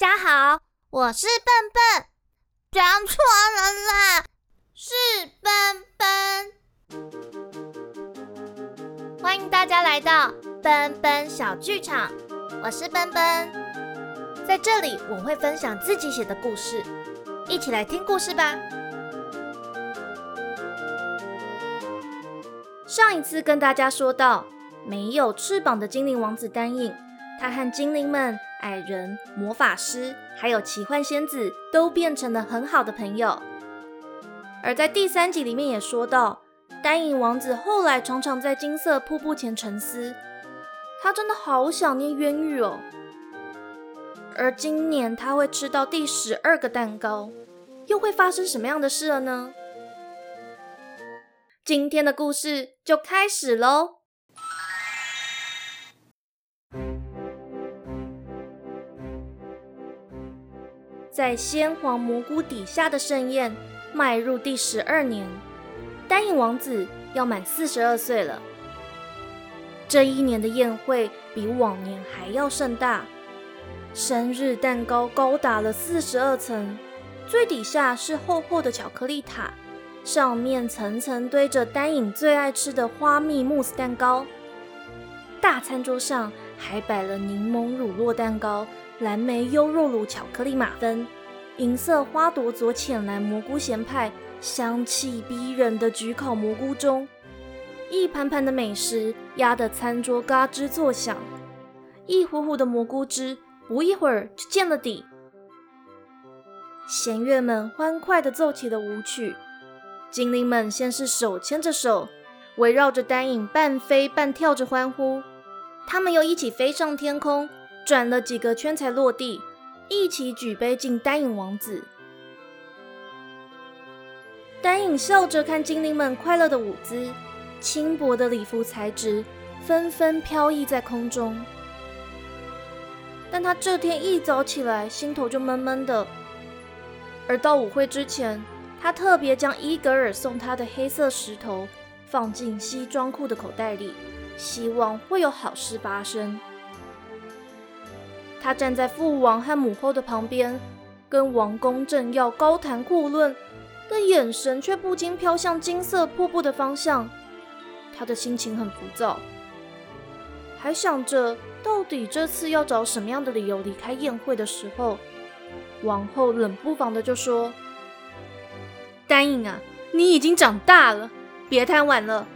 大家好，我是笨笨，讲错了啦，是笨笨。欢迎大家来到笨笨小剧场，我是笨笨，在这里我会分享自己写的故事，一起来听故事吧。上一次跟大家说到，没有翅膀的精灵王子丹影，他和精灵们、矮人、魔法师，还有奇幻仙子都变成了很好的朋友。而在第三集里面也说到，丹影王子后来常常在金色瀑布前沉思，他真的好想念渊玉哦。而今年他会吃到第十二个蛋糕，又会发生什么样的事了呢？今天的故事就开始喽！在鲜黄蘑菇底下的盛宴迈入第十二年，丹影王子要满四十二岁了。这一年的宴会比往年还要盛大，生日蛋糕高达了四十二层，最底下是厚厚的巧克力塔。上面层层堆着丹影最爱吃的花蜜慕斯蛋糕，大餐桌上还摆了柠檬乳酪蛋糕、蓝莓优酪乳巧克力马芬、银色花朵佐浅蓝蘑菇咸派，香气逼人的焗烤蘑菇中，一盘盘的美食压得餐桌嘎吱作响，一壶壶的蘑菇汁不一会儿就见了底。弦乐们欢快地奏起了舞曲。精灵们先是手牵着手，围绕着丹影半飞半跳着欢呼。他们又一起飞上天空，转了几个圈才落地，一起举杯敬丹影王子。丹影笑着看精灵们快乐的舞姿，轻薄的礼服材质纷纷飘逸在空中。但他这天一早起来，心头就闷闷的。而到舞会之前，他特别将伊格尔送他的黑色石头放进西装裤的口袋里，希望会有好事发生。他站在父王和母后的旁边，跟王公正要高谈阔论，但眼神却不禁飘向金色瀑布的方向。他的心情很浮躁，还想着到底这次要找什么样的理由离开宴会的时候，王后冷不防的就说。丹影啊，你已经长大了，别贪玩了。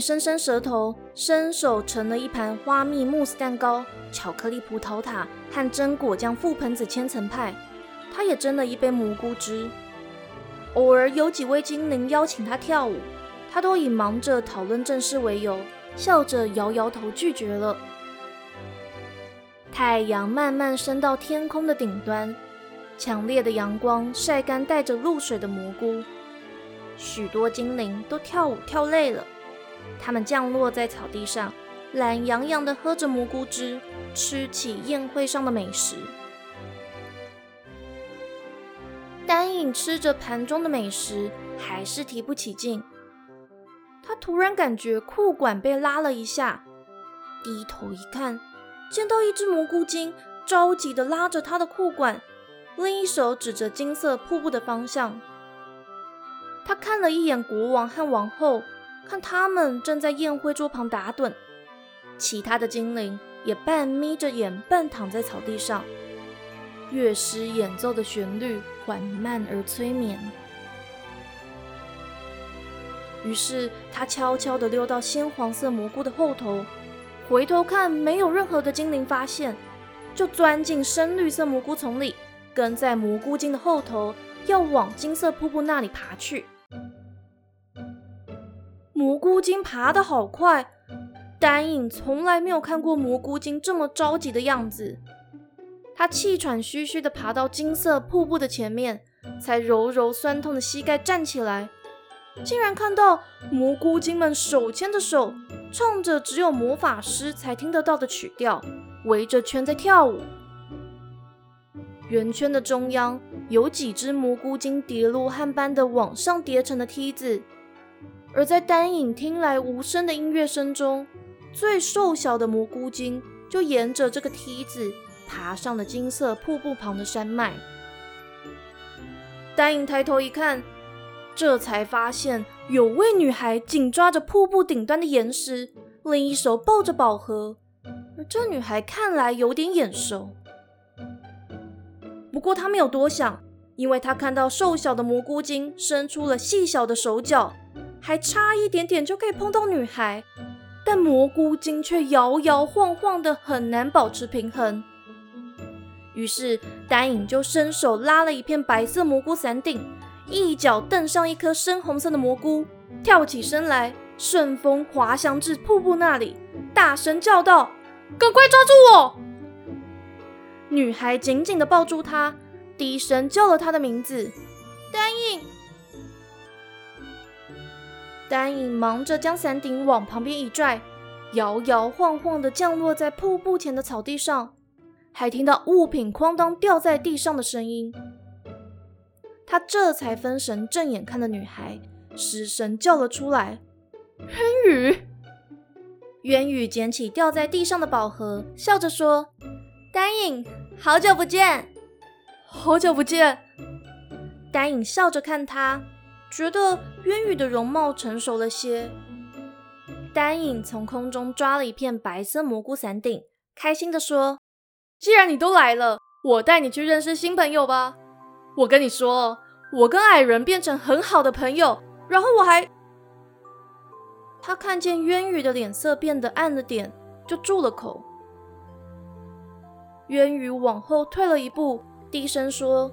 伸伸舌头，伸手盛了一盘花蜜慕斯蛋糕、巧克力葡萄塔和榛果酱覆盆子千层派。他也斟了一杯蘑菇汁。偶尔有几位精灵邀请他跳舞，他都以忙着讨论正事为由，笑着摇摇头拒绝了。太阳慢慢升到天空的顶端，强烈的阳光晒干带着露水的蘑菇。许多精灵都跳舞跳累了，他们降落在草地上，懒洋洋地喝着蘑菇汁，吃起宴会上的美食。丹影吃着盘中的美食，还是提不起劲。他突然感觉裤管被拉了一下，低头一看。见到一只蘑菇精，着急地拉着他的裤管，另一手指着金色瀑布的方向。他看了一眼国王和王后，看他们正在宴会桌旁打盹，其他的精灵也半眯着眼，半躺在草地上。乐师演奏的旋律缓慢而催眠。于是他悄悄地溜到鲜黄色蘑菇的后头。回头看，没有任何的精灵发现，就钻进深绿色蘑菇丛里，跟在蘑菇精的后头，要往金色瀑布那里爬去。蘑菇精爬得好快，丹影从来没有看过蘑菇精这么着急的样子。他气喘吁吁地爬到金色瀑布的前面，才揉揉酸痛的膝盖站起来，竟然看到蘑菇精们手牵着手。唱着只有魔法师才听得到的曲调，围着圈在跳舞。圆圈的中央有几只蘑菇精叠罗汉般的往上叠成的梯子，而在丹影听来无声的音乐声中，最瘦小的蘑菇精就沿着这个梯子爬上了金色瀑布旁的山脉。丹影抬头一看，这才发现有位女孩紧抓着瀑布顶端的岩石，另一手抱着宝盒。而这女孩看来有点眼熟，不过她没有多想，因为她看到瘦小的蘑菇精伸出了细小的手脚，还差一点点就可以碰到女孩，但蘑菇精却摇摇晃晃的，很难保持平衡。于是丹影就伸手拉了一片白色蘑菇伞顶，一脚蹬上一颗深红色的蘑菇，跳起身来，顺风滑翔至瀑布那里，大声叫道：“赶快抓住我！”女孩紧紧地抱住他，低声叫了他的名字：“丹影。”丹影忙着将伞顶往旁边一拽，摇摇晃晃地降落在瀑布前的草地上。还听到物品哐当掉在地上的声音，他这才分神，正眼看着女孩，失声叫了出来：“渊羽！”渊羽捡起掉在地上的宝盒，笑着说：“丹影，好久不见，好久不见。”丹影笑着看他，觉得渊羽的容貌成熟了些。丹影从空中抓了一片白色蘑菇伞顶，开心地说。既然你都来了，我带你去认识新朋友吧。我跟你说，我跟矮人变成很好的朋友，然后我还……他看见渊羽的脸色变得暗了点，就住了口。渊羽往后退了一步，低声说：“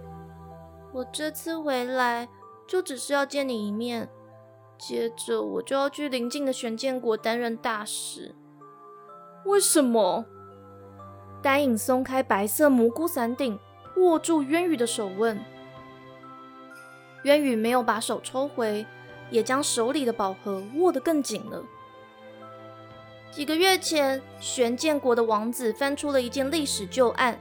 我这次回来就只是要见你一面，接着我就要去邻近的玄剑国担任大使。为什么？”丹影松开白色蘑菇伞顶，握住渊羽的手，问：“渊羽没有把手抽回，也将手里的宝盒握得更紧了。”几个月前，玄剑国的王子翻出了一件历史旧案，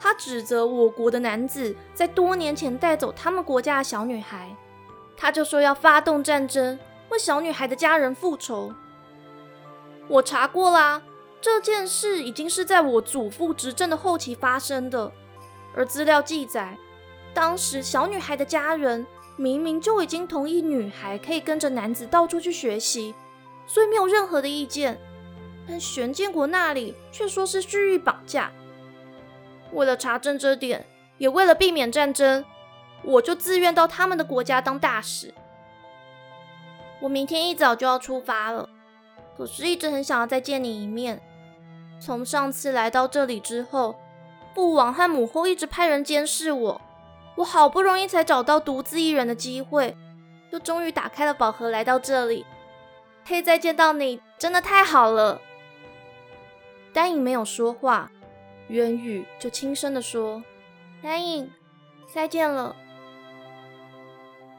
他指责我国的男子在多年前带走他们国家的小女孩，他就说要发动战争，为小女孩的家人复仇。我查过啦。这件事已经是在我祖父执政的后期发生的，而资料记载，当时小女孩的家人明明就已经同意女孩可以跟着男子到处去学习，所以没有任何的意见。但玄建国那里却说是蓄意绑架。为了查证这点，也为了避免战争，我就自愿到他们的国家当大使。我明天一早就要出发了，可是一直很想要再见你一面。从上次来到这里之后，父王和母后一直派人监视我，我好不容易才找到独自一人的机会，就终于打开了宝盒来到这里。可以再见到你，真的太好了。丹影没有说话，渊羽就轻声的说：“南影，再见了。”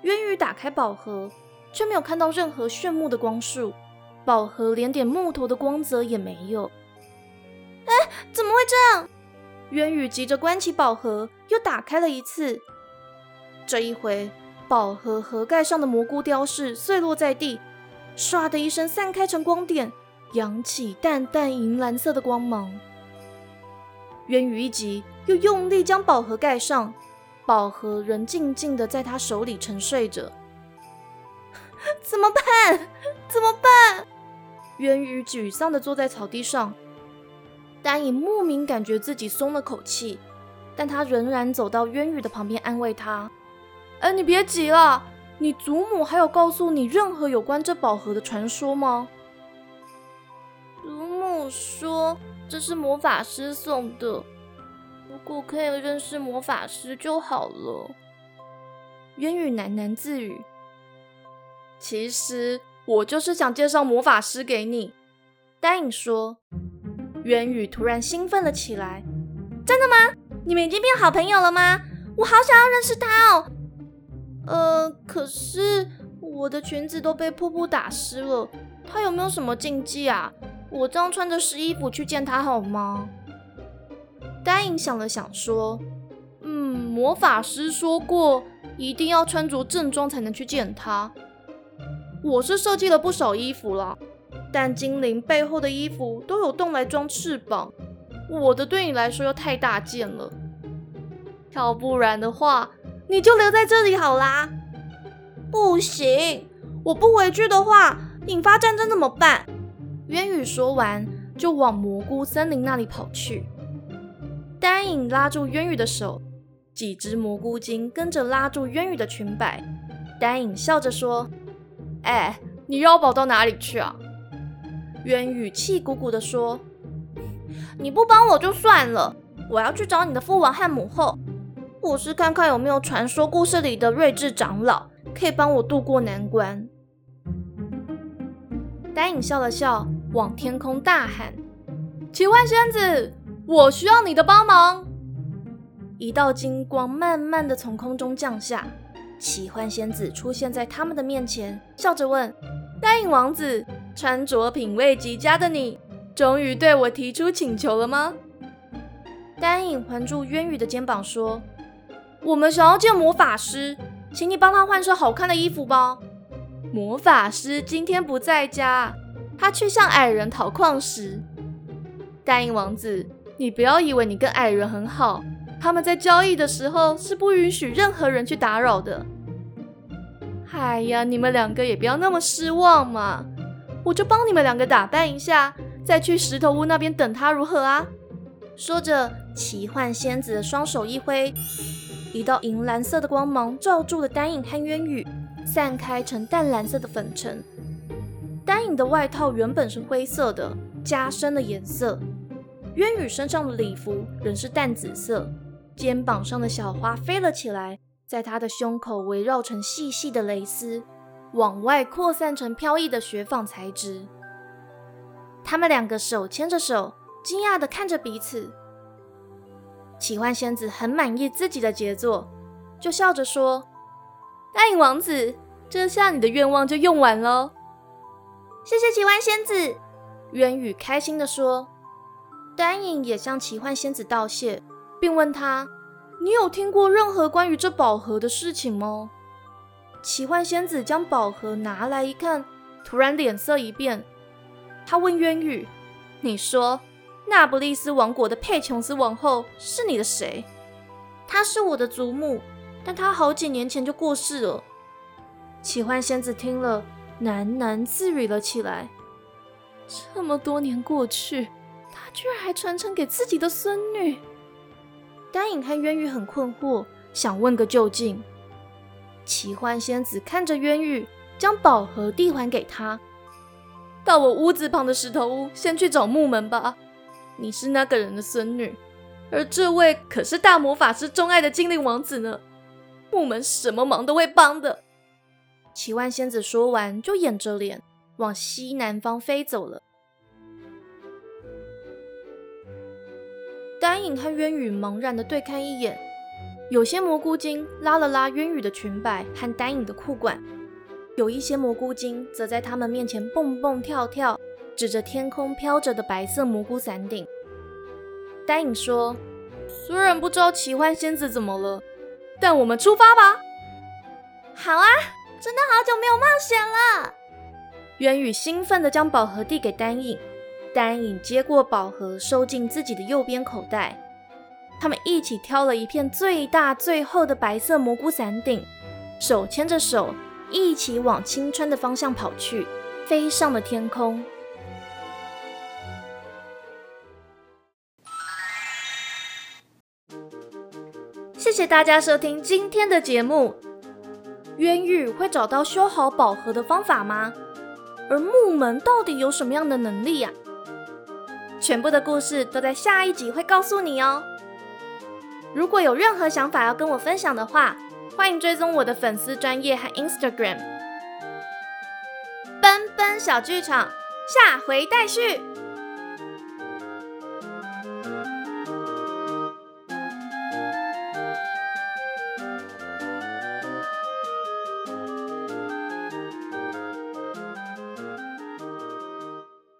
渊羽打开宝盒，却没有看到任何炫目的光束，宝盒连点木头的光泽也没有。哎，怎么会这样？渊羽急着关起宝盒，又打开了一次。这一回，宝盒盒盖上的蘑菇雕饰碎落在地，唰的一声散开成光点，扬起淡淡银蓝色的光芒。渊羽一急，又用力将宝盒盖上，宝盒仍静静的在他手里沉睡着。怎么办？怎么办？渊羽沮丧的坐在草地上。丹影莫名感觉自己松了口气，但他仍然走到渊羽的旁边安慰他：“哎，你别急了，你祖母还有告诉你任何有关这宝盒的传说吗？”祖母说这是魔法师送的，如果可以认识魔法师就好了。渊羽喃喃自语：“其实我就是想介绍魔法师给你。”丹影说。渊羽突然兴奋了起来，真的吗？你们已经变好朋友了吗？我好想要认识他哦。呃，可是我的裙子都被瀑布打湿了，他有没有什么禁忌啊？我这样穿着湿衣服去见他好吗？丹影想了想说：“嗯，魔法师说过，一定要穿着正装才能去见他。我是设计了不少衣服了。”但精灵背后的衣服都有洞来装翅膀，我的对你来说又太大件了。要不然的话，你就留在这里好啦。不行，我不回去的话，引发战争怎么办？渊羽说完，就往蘑菇森林那里跑去。丹影拉住渊羽的手，几只蘑菇精跟着拉住渊羽的裙摆。丹影笑着说：“哎，你要跑到哪里去啊？”渊羽气鼓鼓地说：“你不帮我就算了，我要去找你的父王和母后，我是看看有没有传说故事里的睿智长老，可以帮我渡过难关。”丹影笑了笑，往天空大喊：“奇幻仙子，我需要你的帮忙！”一道金光慢慢的从空中降下，奇幻仙子出现在他们的面前，笑着问：“丹影王子。”穿着品味极佳的你，终于对我提出请求了吗？丹影环住渊羽的肩膀说：“我们想要见魔法师，请你帮他换身好看的衣服吧。”魔法师今天不在家，他去向矮人讨矿石。丹影王子，你不要以为你跟矮人很好，他们在交易的时候是不允许任何人去打扰的。哎呀，你们两个也不要那么失望嘛。我就帮你们两个打扮一下，再去石头屋那边等他，如何啊？说着，奇幻仙子的双手一挥，一道银蓝色的光芒罩住了丹影和渊羽，散开成淡蓝色的粉尘。丹影的外套原本是灰色的，加深了颜色；渊羽身上的礼服仍是淡紫色，肩膀上的小花飞了起来，在他的胸口围绕成细细的蕾丝。往外扩散成飘逸的雪纺材质。他们两个手牵着手，惊讶地看着彼此。奇幻仙子很满意自己的杰作，就笑着说：“答应王子，这下你的愿望就用完了。”谢谢奇幻仙子，渊羽开心地说。丹影也向奇幻仙子道谢，并问他：“你有听过任何关于这宝盒的事情吗？”奇幻仙子将宝盒拿来一看，突然脸色一变。他问渊羽：“你说，那不利斯王国的佩琼斯王后是你的谁？”“她是我的祖母，但她好几年前就过世了。”奇幻仙子听了，喃喃自语了起来：“这么多年过去，他居然还传承给自己的孙女。”丹影和渊羽很困惑，想问个究竟。奇幻仙子看着渊羽，将宝盒递还给他。到我屋子旁的石头屋，先去找木门吧。你是那个人的孙女，而这位可是大魔法师钟爱的精灵王子呢。木门什么忙都会帮的。奇幻仙子说完，就掩着脸往西南方飞走了。丹影和渊羽茫然的对看一眼。有些蘑菇精拉了拉渊羽的裙摆和丹影的裤管，有一些蘑菇精则在他们面前蹦蹦跳跳，指着天空飘着的白色蘑菇伞顶。丹影说：“虽然不知道奇幻仙子怎么了，但我们出发吧。”“好啊，真的好久没有冒险了。”渊宇兴奋地将宝盒递给丹影，丹影接过宝盒，收进自己的右边口袋。他们一起挑了一片最大最厚的白色蘑菇伞顶，手牵着手，一起往青春的方向跑去，飞上了天空。谢谢大家收听今天的节目。渊狱会找到修好宝盒的方法吗？而木门到底有什么样的能力呀？全部的故事都在下一集会告诉你哦。如果有任何想法要跟我分享的话，欢迎追踪我的粉丝专业和 Instagram。奔奔小剧场，下回待续。